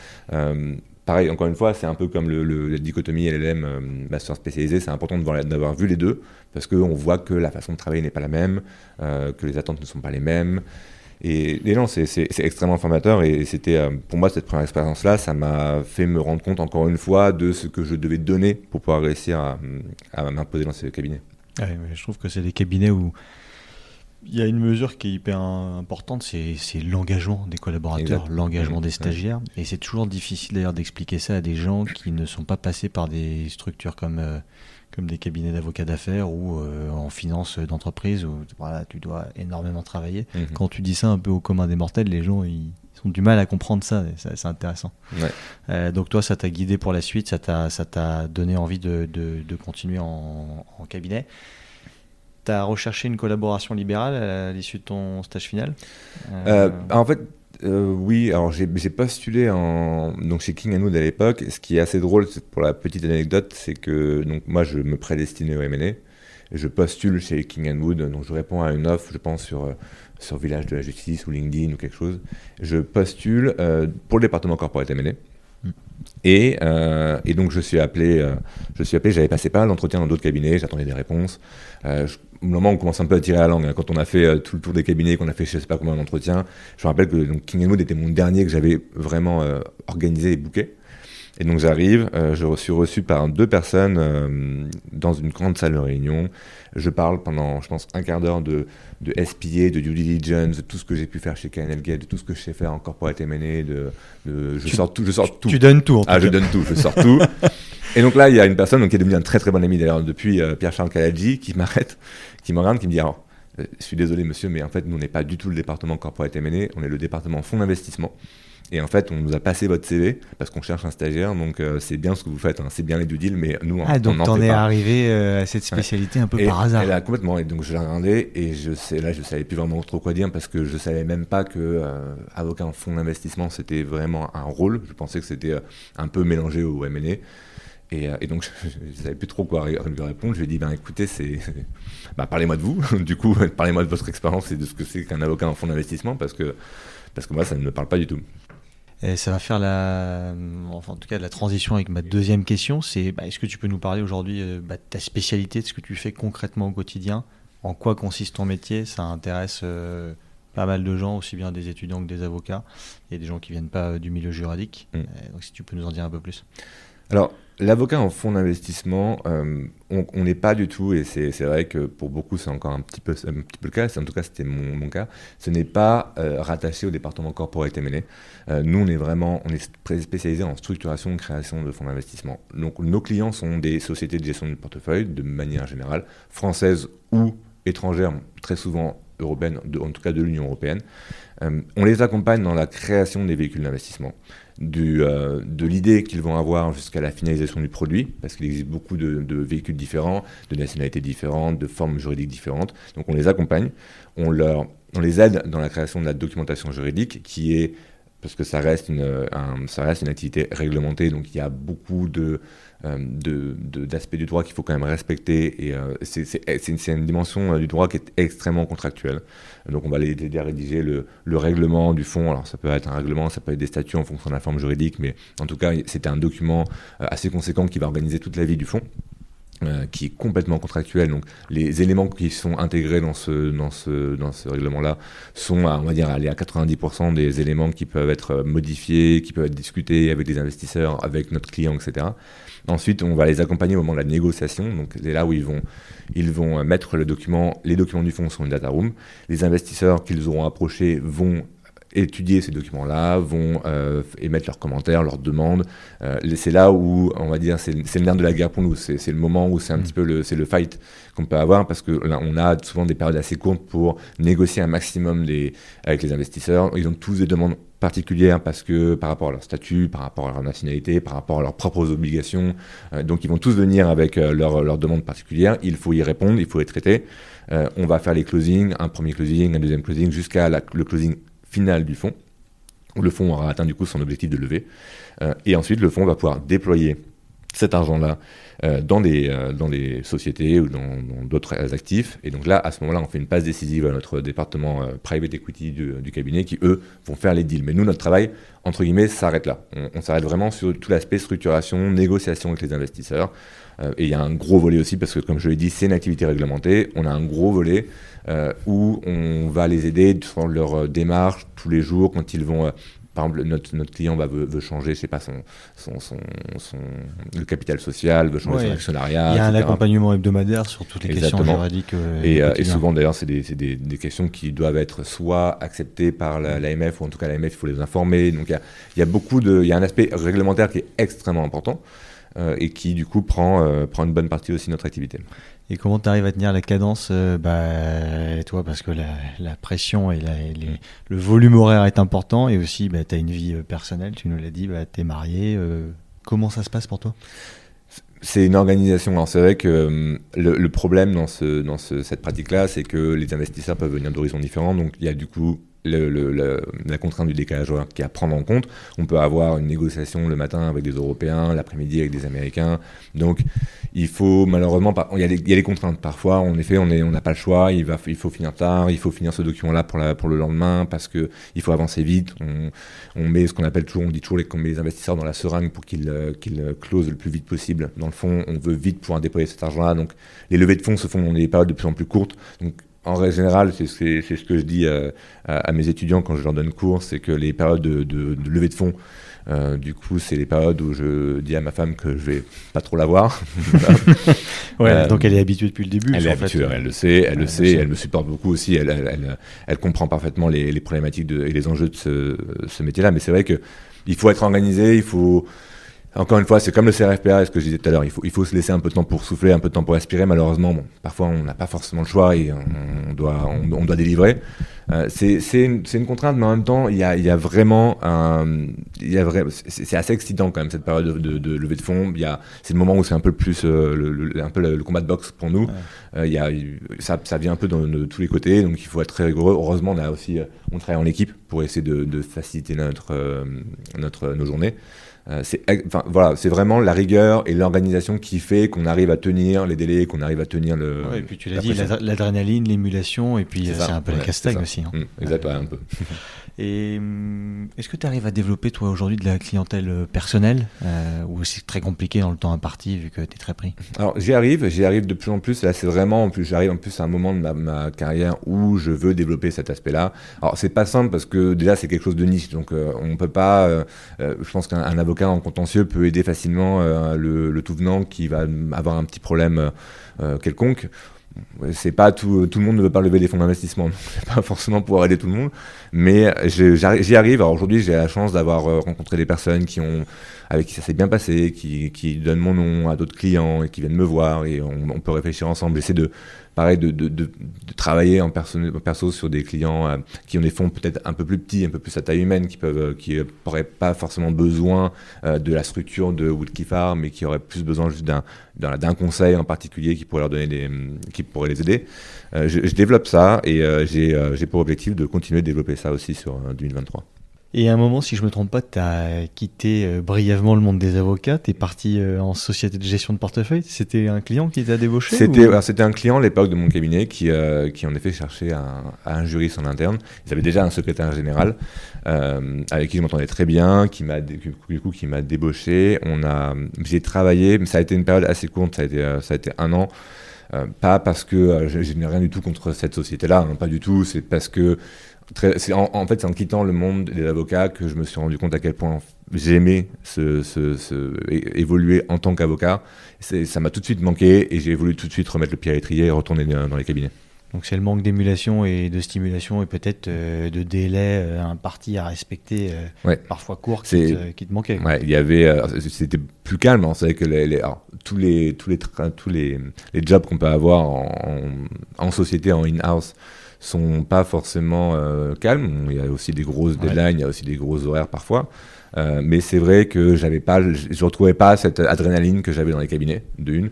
pareil, encore une fois, c'est un peu comme le, la dichotomie LLM euh, master spécialisé. C'est important d'avoir vu les deux parce qu'on voit que la façon de travailler n'est pas la même, euh, que les attentes ne sont pas les mêmes. Et, non, c'est extrêmement formateur. Et c'était euh, pour moi cette première expérience-là, ça m'a fait me rendre compte encore une fois de ce que je devais donner pour pouvoir réussir à, à m'imposer dans ces cabinets. je trouve que c'est des cabinets où il y a une mesure qui est hyper importante, c'est l'engagement des collaborateurs, l'engagement des stagiaires. Et c'est toujours difficile d'ailleurs d'expliquer ça à des gens qui ne sont pas passés par des structures comme, euh, comme des cabinets d'avocats d'affaires ou euh, en finance d'entreprise où voilà, tu dois énormément travailler. Mhm. Quand tu dis ça un peu au commun des mortels, les gens ils, ont du mal à comprendre ça. C'est intéressant. Euh, donc toi, ça t'a guidé pour la suite, ça t'a donné envie de, de, de continuer en, en cabinet. Tu as recherché une collaboration libérale à l'issue de ton stage final euh, En fait, euh, oui, alors j'ai postulé en, donc chez King Wood à l'époque. Ce qui est assez drôle, pour la petite anecdote, c'est que donc, moi je me prédestinais au M&A. Je postule chez King Wood, donc je réponds à une offre, je pense, sur, euh, sur Village de la Justice ou LinkedIn ou quelque chose. Je postule pour le département corporate M&A. Mm. Et, et, donc je suis appelé, je suis appelé, j'avais passé pas mal d'entretiens dans d'autres cabinets, j'attendais des réponses. Euh, au moment où on commence un peu à tirer la langue, hein, quand on a fait euh, tout le tour des cabinets, qu'on a fait je sais pas combien d'entretiens, je me rappelle que donc, King Mood était mon dernier que j'avais vraiment euh, organisé et booké. Et donc j'arrive, je suis reçu par deux personnes dans une grande salle de réunion. Je parle pendant, je pense, un quart d'heure de, de SPA, de due diligence, de tout ce que j'ai pu faire chez KNL Gate, de tout ce que je sais faire en corporate M&A, de, de, je sors tout, je sors tout. Tu donnes tout. En ah, je donne tout, je sors tout. Et donc là, il y a une personne donc, qui est devenue un très très bon ami d'ailleurs depuis euh, Pierre-Charles Caladji qui m'arrête, qui me regarde, qui me dit alors, euh, je suis désolé monsieur, mais en fait nous on n'est pas du tout le département corporate M&A, on est le département fonds d'investissement. Et en fait, on nous a passé votre CV parce qu'on cherche un stagiaire, donc euh, c'est bien ce que vous faites, hein. c'est bien les due deal, mais nous, ah, donc t'en es arrivé à cette spécialité un peu par hasard. Et là, complètement. Et donc je l'ai regardé et je sais, là, je savais plus vraiment trop quoi dire parce que je savais même pas que avocat en fonds d'investissement c'était vraiment un rôle. Je pensais que c'était un peu mélangé au M&A. Euh, et, donc, je ne savais plus trop quoi lui répondre. Je lui ai dit, ben, écoutez, c'est, bah, parlez-moi de vous. du coup, parlez-moi de votre expérience et de ce que c'est qu'un avocat en fonds d'investissement, parce que, parce que moi, ça ne me parle pas du tout. Et ça va faire la, enfin, en tout cas, la transition avec ma deuxième question. C'est, bah, est-ce que tu peux nous parler aujourd'hui euh, bah, de ta spécialité, de ce que tu fais concrètement au quotidien? En quoi consiste ton métier? Ça intéresse euh, pas mal de gens, aussi bien des étudiants que des avocats. Il y a des gens qui viennent pas du milieu juridique. Mm. donc, si tu peux nous en dire un peu plus. Alors, L'avocat en fonds d'investissement, euh, on n'est pas du tout, et c'est vrai que pour beaucoup c'est encore un petit peu, le cas, en tout cas c'était mon, cas, ce n'est pas euh, rattaché au département corporate M&A. Euh, nous on est vraiment, on est spécialisé en structuration création de fonds d'investissement. Donc nos clients sont des sociétés de gestion de portefeuille de manière générale, françaises ou étrangères, très souvent européennes, en tout cas de l'Union européenne. on les accompagne dans la création des véhicules d'investissement. Euh, de l'idée qu'ils vont avoir jusqu'à la finalisation du produit, parce qu'il existe beaucoup de, véhicules différents, de nationalités différentes, de formes juridiques différentes. Donc on les accompagne, on leur on les aide dans la création de la documentation juridique qui est parce que ça reste une, ça reste une activité réglementée, donc il y a beaucoup de, d'aspects du droit qu'il faut quand même respecter. Et c'est une, dimension du droit qui est extrêmement contractuelle. Donc on va les aider à rédiger le, le, règlement du fonds. Alors ça peut être un règlement, ça peut être des statuts en fonction de la forme juridique, mais en tout cas c'était un document assez conséquent qui va organiser toute la vie du fonds. Euh, qui est complètement contractuel. Donc les éléments qui sont intégrés dans ce, dans ce, dans ce règlement-là sont, on va dire, aller à 90% des éléments qui peuvent être modifiés, qui peuvent être discutés avec des investisseurs, avec notre client, etc. Ensuite, on va les accompagner au moment de la négociation. Donc c'est là où ils vont, ils vont mettre le document, les documents du fonds sur une data room. Les investisseurs qu'ils auront approchés vont étudier ces documents-là, vont euh, émettre leurs commentaires, leurs demandes. Euh, c'est là où, on va dire, c'est le nerf de la guerre pour nous. C'est le moment où c'est un mm. petit peu le, le fight qu'on peut avoir parce que là, on a souvent des périodes assez courtes pour négocier un maximum avec les investisseurs. Ils ont tous des demandes particulières parce que par rapport à leur statut, par rapport à leur nationalité, par rapport à leurs propres obligations. Euh, donc ils vont tous venir avec leurs leur demandes particulières. Il faut y répondre, il faut les traiter. on va faire les closings, un premier closing, un deuxième closing, jusqu'à le closing final du fonds, où le fonds aura atteint du coup son objectif de levée. Euh, et ensuite, le fonds va pouvoir déployer cet argent-là euh, dans, des, euh, dans des sociétés ou dans d'autres actifs. Et donc là, à ce moment-là, on fait une passe décisive à notre département private equity du, cabinet qui, eux, vont faire les deals. Mais nous, notre travail, entre guillemets, s'arrête là. On, s'arrête vraiment sur tout l'aspect structuration, négociation avec les investisseurs. et il y a un gros volet aussi, parce que comme je l'ai dit, c'est une activité réglementée. On a un gros volet euh, où on va les aider dans leur euh, démarche tous les jours quand ils vont euh, par exemple, notre, notre client va, veut, changer, je sais pas, son, son, son, le capital social, veut changer son actionnariat. Il y a un accompagnement hebdomadaire sur toutes les questions juridiques. et, et, souvent, d'ailleurs, c'est des, des, des, questions qui doivent être soit acceptées par l'AMF, ou en tout cas, l'AMF, il faut les informer. Donc, il y a, y a beaucoup de. Il y a un aspect réglementaire qui est extrêmement important. et qui du coup prend, prend une bonne partie aussi de notre activité. Et comment tu arrives à tenir la cadence euh, bah, Toi, parce que la, pression et, le volume horaire est important, et aussi bah, tu as une vie euh, personnelle, tu nous l'as dit, bah, tu es marié. Euh, comment ça se passe pour toi? C'est une organisation. Alors c'est vrai que le, problème dans, ce, dans cette pratique-là, c'est que les investisseurs peuvent venir d'horizons différents. Donc il y a du coup la contrainte du décalage horaire qui est à prendre en compte. On peut avoir une négociation le matin avec des Européens, l'après-midi avec des Américains. Donc, il faut malheureusement, il y, a les contraintes. Parfois, en effet, on n'a pas le choix. Il, faut finir tard, il faut finir ce document-là pour, le lendemain parce que il faut avancer vite. On, met ce qu'on appelle toujours, on dit toujours les, met les investisseurs dans la seringue pour qu'ils qu'ils closent le plus vite possible. Dans le fond, on veut vite pouvoir déployer cet argent-là. Donc, les levées de fonds se font dans des périodes de plus en plus courtes. Donc, en règle générale, c'est ce que je dis à, mes étudiants quand je leur donne cours, c'est que les périodes de, levée de fonds, euh, du coup, c'est les périodes où je dis à ma femme que je vais pas trop la voir. ouais, donc elle est habituée depuis le début. Elle est habituée, elle le sait, elle, le sait, elle me supporte beaucoup aussi, elle, elle, elle comprend parfaitement les, problématiques et les enjeux de ce, ce métier-là. Mais c'est vrai que il faut être organisé, il faut encore une fois, c'est comme le CRFPA, ce que je disais tout à l'heure, il faut, il faut se laisser un peu de temps pour souffler, un peu de temps pour respirer. Malheureusement, bon, parfois on n'a pas forcément le choix et on, doit, on, doit délivrer. Euh, c'est une, une, contrainte, mais en même temps, il y a, il y a vraiment un, il y a vrai, c'est assez excitant quand même cette période de, de, levée de fonds. Il y a, c'est le moment où c'est un peu plus, euh, le, un peu le, combat de boxe pour nous. Euh, il y a, ça, ça vient un peu de, tous les côtés, donc il faut être très rigoureux. Heureusement, on a aussi, on travaille en équipe pour essayer de, de faciliter notre, notre, nos journées. Euh, c'est enfin, voilà, c'est vraiment la rigueur et l'organisation qui fait qu'on arrive à tenir les délais, qu'on arrive à tenir le. et puis tu l'as dit, l'adrénaline, l'émulation, et puis c'est un peu la castagne aussi. Hein. Mmh, exactement, un peu. Et hum, est-ce que tu arrives à développer toi aujourd'hui de la clientèle euh, personnelle euh, ou c'est très compliqué dans le temps imparti vu que tu es très pris? Alors j'y arrive, j'y arrive de plus en plus. Là c'est vraiment, en plus j'arrive en plus à un moment de ma, carrière où je veux développer cet aspect-là. Alors c'est pas simple parce que déjà c'est quelque chose de niche, donc euh, on peut pas. je pense qu'un avocat en contentieux peut aider facilement le, le, tout venant qui va avoir un petit problème quelconque c'est pas tout, tout le monde ne veut pas lever des fonds d'investissement, pas forcément pouvoir aider tout le monde, mais j'y arrive. Aujourd'hui, j'ai la chance d'avoir euh, rencontré des personnes qui ont, avec qui ça s'est bien passé, qui, qui donnent mon nom à d'autres clients et qui viennent me voir et on, peut réfléchir ensemble. J'essaie de, pareil, de, travailler en perso, sur des clients euh, qui ont des fonds peut-être un peu plus petits, un peu plus à taille humaine, qui peuvent, qui n'auraient pas forcément besoin de la structure de Woodkey Farm, mais qui auraient plus besoin juste d'un conseil en particulier qui pourrait leur donner qui pourrait les aider. je, je, développe ça et j'ai pour objectif de continuer de développer ça aussi sur 2023. Et à un moment, si je me trompe pas, tu as quitté euh, brièvement le monde des avocats, tu es parti euh, en société de gestion de portefeuille. C'était un client qui t'a débauché C'était un client à l'époque de mon cabinet qui, euh, qui en effet cherchait un, un, juriste en interne. Ils avaient déjà un secrétaire général avec qui je m'entendais très bien, qui m'a du coup qui m'a débauché. On a j'ai travaillé, mais ça a été une période assez courte, ça a été ça a été un an. pas parce que je, n'ai rien du tout contre cette société-là, hein, pas du tout. C'est parce que en, fait, c'est en quittant le monde des avocats que je me suis rendu compte à quel point j'aimais ce, évoluer en tant qu'avocat. Ça m'a tout de suite manqué et j'ai voulu tout de suite remettre le pied à l'étrier et retourner dans les cabinets. Donc c'est le manque d'émulation et de stimulation et peut-être euh, de délai euh, un parti à respecter, euh, parfois court, qui te, qui te, manquait. Ouais, il y avait, c'était plus calme. On savait que les, tous les tous les tous les, les jobs qu'on peut avoir en, en société, en in-house, sont pas forcément euh, calmes. Il y a aussi des grosses deadlines, il y a aussi des gros horaires parfois. Euh, mais c'est vrai que j'avais pas, je retrouvais pas cette adrénaline que j'avais dans les cabinets, de une.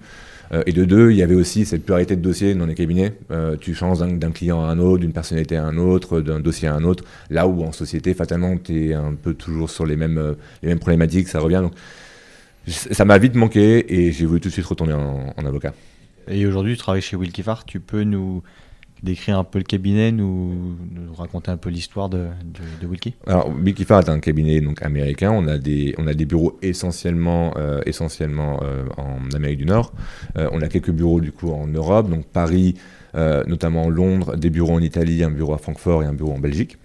Euh, et de deux, il y avait aussi cette pluralité de dossiers dans les cabinets. tu changes d'un client à un autre, d'une personnalité à un autre, d'un dossier à un autre. Là où en société, fatalement, tu es un peu toujours sur les mêmes, les mêmes problématiques, ça revient. Donc, ça m'a vite manqué et j'ai voulu tout de suite retourner en, avocat. Et aujourd'hui, tu travailles chez Wilkie Farr. Tu peux nous décrire un peu le cabinet, nous, nous raconter un peu l'histoire de, de, Alors, Wilkie est un cabinet donc, américain. On a des, on a des bureaux essentiellement, euh, essentiellement euh, en Amérique du Nord. Euh, on a quelques bureaux du coup en Europe, donc Paris, notamment Londres, des bureaux en Italie, un bureau à Francfort et un bureau en Belgique.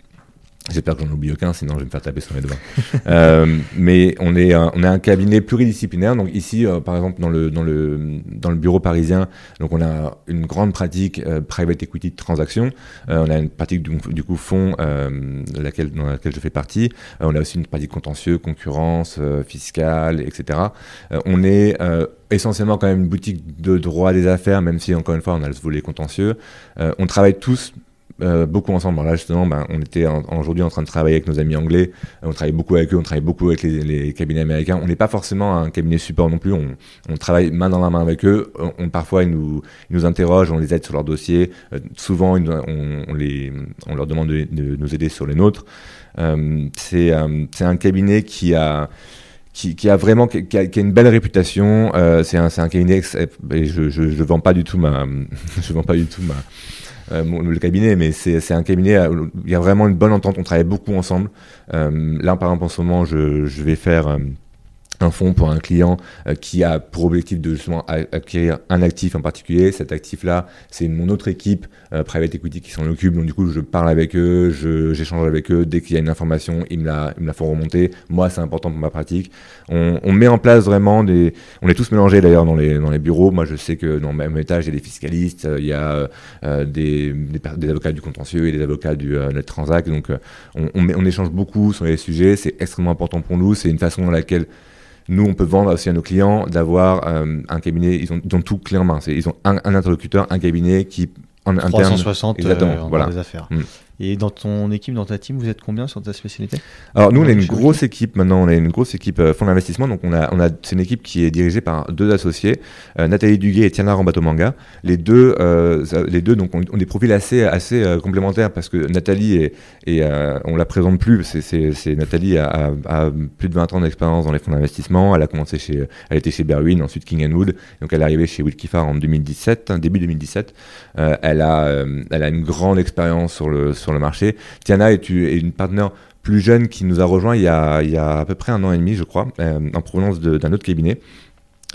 J'espère que j'en oublie aucun, sinon je vais me faire taper sur les doigts. euh, mais on est, un, on est un cabinet pluridisciplinaire. Donc ici, euh, par exemple, dans le, dans, le, dans le bureau parisien, donc on a une grande pratique euh, private equity de transaction. On a une pratique du, coup fonds dans laquelle je fais partie. on a aussi une pratique contentieux, concurrence, fiscale, etc. on est essentiellement quand même une boutique de droit des affaires, même si encore une fois on a le volet contentieux. on travaille tous euh, beaucoup ensemble. là, justement, ben, on était aujourd'hui en train de travailler avec nos amis anglais. On travaille beaucoup avec eux, on travaille beaucoup avec les, cabinets américains. On n'est pas forcément un cabinet support non plus. On, travaille main dans la main avec eux. On, parfois, ils nous, nous interrogent, on les aide sur leurs dossiers. Euh, souvent, on, les, on leur demande de, nous aider sur les nôtres. Euh, c'est un cabinet qui a qui, a vraiment qui a, une belle réputation. Euh, c'est un, un cabinet et je, je, je vends pas du tout ma je vends pas du tout ma euh, le cabinet, mais c'est un cabinet où il y a vraiment une bonne entente. On travaille beaucoup ensemble. Euh, là, par exemple, en ce moment, je, je vais faire euh, un fonds pour un client euh, qui a pour objectif de justement acquérir un actif en particulier. Cet actif-là, c'est mon autre équipe euh, private equity qui s'en occupe. Donc du coup, je parle avec eux, j'échange avec eux. Dès qu'il y a une information, ils me la, ils me la font remonter. Moi, c'est important pour ma pratique. On, on, met en place vraiment des... On est tous mélangés d'ailleurs dans les, dans les bureaux. Moi, je sais que dans même étage, il y a des fiscalistes, il y a euh, des, des, avocats du contentieux et des avocats du net transact. Donc on, on, on échange beaucoup sur les sujets. C'est extrêmement important pour nous. C'est une façon dans laquelle nous, on peut vendre aussi à nos clients d'avoir euh, un cabinet, ils ont, ils ont tout clé en main. Ils ont un, un, interlocuteur, un cabinet qui, en 360 interne, exactement, euh, voilà. des affaires. Mm. Et dans ton équipe, dans ta team, vous êtes combien sur ta spécialité? Alors nous, on a une grosse équipe maintenant. On a une grosse équipe euh, fonds d'investissement. Donc on a, on a, c'est une équipe qui est dirigée par deux associés, euh, Nathalie Duguay et Tiana Rambato-Manga. Les deux, euh, les deux, donc ont, des profils assez, assez euh, complémentaires parce que Nathalie est, et on la présente plus. C'est, Nathalie a, a, plus de 20 ans d'expérience dans les fonds d'investissement. Elle a commencé chez, elle était chez Berwin, ensuite King Wood. Donc elle est arrivée chez Wilkie Farr en 2017, début 2017. elle a, elle a une grande expérience sur le sur le marché. Tiana est, une partenaire plus jeune qui nous a rejoint il y a, à peu près un an et demi, je crois, euh, en provenance d'un autre cabinet.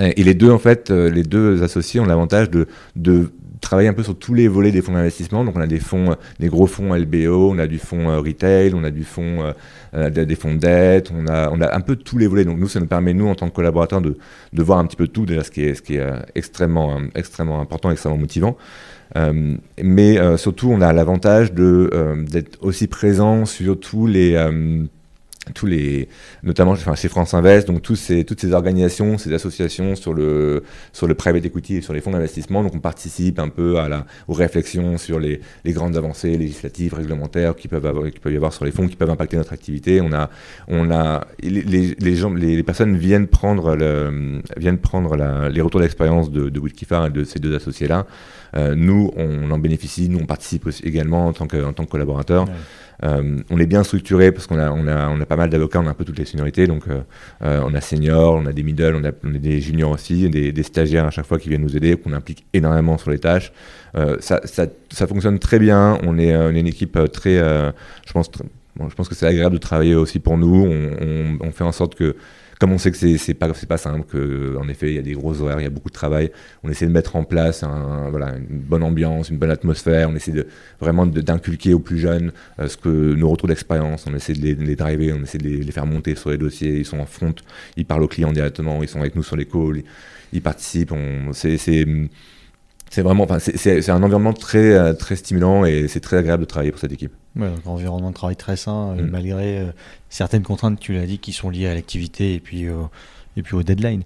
Et les deux, en fait, euh, les deux associés ont l'avantage de, travailler un peu sur tous les volets des fonds d'investissement. Donc on a des fonds, des gros fonds LBO, on a du fonds euh, retail, on a du fonds, des fonds de dette, on a, un peu tous les volets. Donc nous, ça nous permet, nous, en tant que collaborateurs, de, voir un petit peu tout, déjà ce qui est, ce qui est extrêmement, extrêmement important, extrêmement motivant. Euh, mais euh, surtout, on a l'avantage euh, d'être aussi présent sur tous les tous les, notamment enfin, chez France Invest, donc toutes ces organisations, ces associations sur le, sur le private equity et sur les fonds d'investissement. Donc on participe un peu à la, aux réflexions sur les, grandes avancées législatives, réglementaires qui peuvent, avoir, qui peuvent y avoir sur les fonds, qui peuvent impacter notre activité. On a, on a, les, gens, les, personnes viennent prendre, le, viennent prendre les retours d'expérience de, de et de ces deux associés-là. Euh, nous, on en bénéficie, nous, on participe aussi également en tant que, en tant que collaborateur. Euh, on est bien structuré parce qu'on a, on a, on a pas mal d'avocats, on a un peu toutes les seniorités. Donc, euh, on a senior, on a des middle, on a, on a des juniors aussi, des, des, stagiaires à chaque fois qui viennent nous aider, qu'on implique énormément sur les tâches. Ça, ça, ça, fonctionne très bien. On est, on est une équipe très, je pense, bon, je pense que c'est agréable de travailler aussi pour nous. On, on, on fait en sorte que comme on sait que c'est pas pas simple, que en effet il y a des gros horaires, il y a beaucoup de travail, on essaie de mettre en place voilà une bonne ambiance, une bonne atmosphère, on essaie de vraiment d'inculquer aux plus jeunes euh, ce que nos retours d'expérience, on essaie de les, les, driver, on essaie de les, faire monter sur les dossiers, ils sont en front, ils parlent aux clients directement, ils sont avec nous sur les calls, ils, participent, c'est c'est vraiment, enfin, c'est un environnement très, euh, très stimulant et c'est très agréable de travailler pour cette équipe. Ouais, donc un environnement de travail très sain, euh, mm. malgré euh, certaines contraintes, tu l'as dit, qui sont liées à l'activité et puis, et puis au deadline.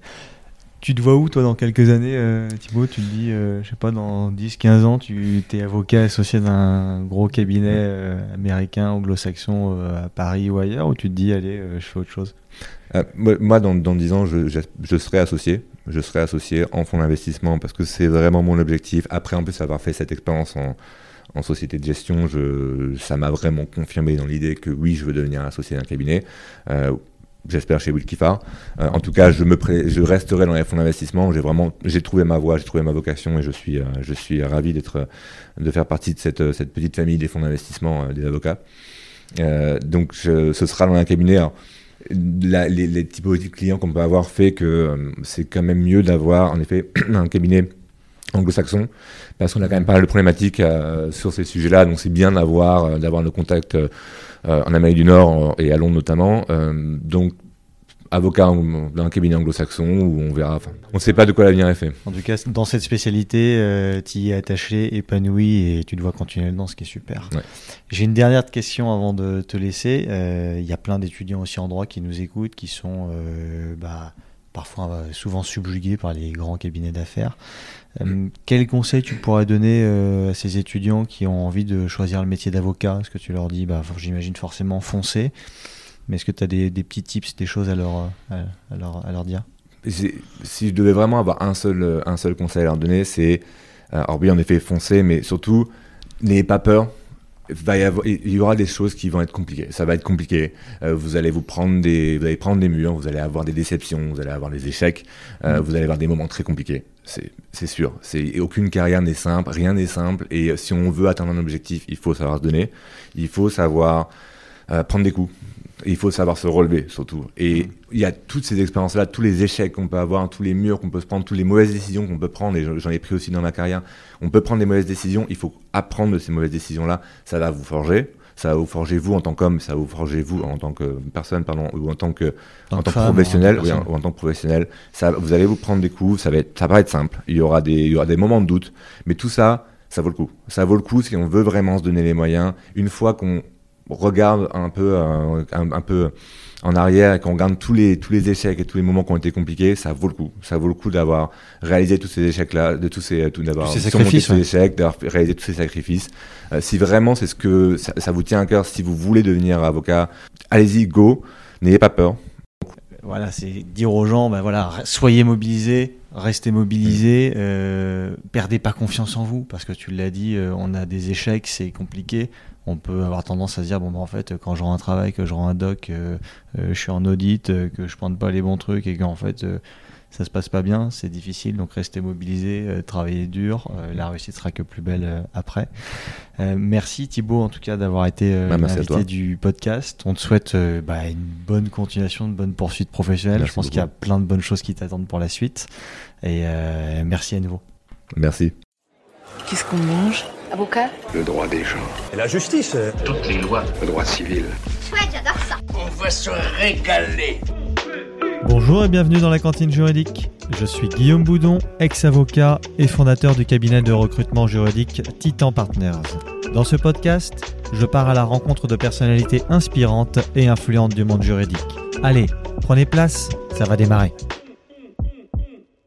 Tu te vois où, toi, dans quelques années, Thibaut? Tu te dis, je sais pas, dans 10, 15 ans, tu es avocat associé d'un gros cabinet américain, anglo-saxon à Paris ou ailleurs, ou tu te dis, allez, je fais autre chose? Moi, dans, dans 10 ans, je, je, je serai associé je serai associé en fonds d'investissement parce que c'est vraiment mon objectif. Après, en plus, avoir fait cette expérience en, en société de gestion, je, ça m'a vraiment confirmé dans l'idée que oui, je veux devenir associé d'un cabinet. J'espère chez Will Euh, en tout cas, je, me je resterai dans les fonds d'investissement. J'ai vraiment, j'ai trouvé ma voie, j'ai trouvé ma vocation et je suis, euh, je suis ravi d'être, de faire partie de cette, cette petite famille des fonds d'investissement euh, des avocats. Euh, donc, ce sera dans un cabinet. Alors, les, les, typologies de clients qu'on peut avoir fait que euh, c'est quand même mieux d'avoir en effet un cabinet anglo-saxon parce qu'on a quand même pas mal de problématiques sur ces sujets-là donc c'est bien d'avoir d'avoir nos contacts en Amérique du Nord et à Londres notamment donc avocat dans un cabinet anglo-saxon où on verra. on ne sait pas de quoi l'avenir est fait. En tout cas, dans cette spécialité, euh, tu y es attaché, épanoui et tu dois continuer dedans, ce qui est super. J'ai une dernière question avant de te laisser. Euh, il y a plein d'étudiants aussi en droit qui nous écoutent, qui sont euh, bah, parfois souvent subjugués par les grands cabinets d'affaires. quel conseil tu pourrais donner à ces étudiants qui ont envie de choisir le métier d'avocat? Est-ce que tu leur dis, bah, j'imagine forcément foncer mais est-ce que tu as des, petits tips, des choses à leur, à, leur, à leur dire? Si je devais vraiment avoir un seul, un seul conseil à leur donner, c'est, euh, alors oui, en effet, foncer, mais surtout, n'ayez pas peur. Va y avoir, il y aura des choses qui vont être compliquées. Ça va être compliqué. Euh, vous allez vous prendre des, vous allez prendre des murs, vous allez avoir des déceptions, vous allez avoir des échecs, euh, mm. vous allez avoir des moments très compliqués. C'est sûr. C'est aucune carrière n'est simple, rien n'est simple. Et si on veut atteindre un objectif, il faut savoir se donner. Il faut savoir prendre des coups il faut savoir se relever surtout. Et il y a toutes ces expériences-là, tous les échecs qu'on peut avoir, tous les murs qu'on peut se prendre, toutes les mauvaises décisions qu'on peut prendre, et j'en ai pris aussi dans ma carrière. On peut prendre des mauvaises décisions, il faut apprendre de ces mauvaises décisions-là. Ça va vous forger, ça va vous forger vous en tant qu'homme, ça va vous forger vous en tant que personne, pardon, ou en tant que, en tant que professionnel, ou en, tant que professionnel. Ça, vous allez vous prendre des coups, ça va être, ça va être simple. Il y aura des, il y aura des moments de doute, mais tout ça, ça vaut le coup. Ça vaut le coup si on veut vraiment se donner les moyens. Une fois qu'on regarde un peu, euh, un, peu en arrière et qu'on regarde tous les, tous les échecs et tous les moments qui ont été compliqués, ça vaut le coup. Ça vaut le coup d'avoir réalisé tous ces échecs-là, de tous ces, tout d'avoir ces sacrifices, tous ces échecs, d'avoir réalisé tous ces sacrifices. Euh, si vraiment c'est ce que ça, ça, vous tient à cœur, si vous voulez devenir avocat, allez-y, go, n'ayez pas peur. Voilà, c'est dire aux gens, ben voilà, soyez mobilisés, restez mobilisés, euh, perdez pas confiance en vous, parce que tu l'as dit, on a des échecs, c'est compliqué. On peut avoir tendance à se dire bon ben, en fait quand je rends un travail que je rends un doc euh, euh, je suis en audit euh, que je pointe pas les bons trucs et qu'en fait ça se passe pas bien c'est difficile donc restez mobilisé travaillez dur la réussite sera que plus belle après. Merci Thibaut en tout cas d'avoir été bah, l'invité du podcast. On te souhaite bah, une bonne continuation de bonne poursuite professionnelle. Je pense qu'il y a plein de bonnes choses qui t'attendent pour la suite. Et merci à nouveau. Merci. Qu'est-ce qu'on mange? Avocat? Le droit des gens. Et la justice Toutes les lois. Le droit civil. Chouette, j'adore ça. On va se régaler. Bonjour et bienvenue dans la cantine juridique. Je suis Guillaume Boudon, ex-avocat et fondateur du cabinet de recrutement juridique Titan Partners. Dans ce podcast, je pars à la rencontre de personnalités inspirantes et influentes du monde juridique. Allez, prenez place, ça va démarrer.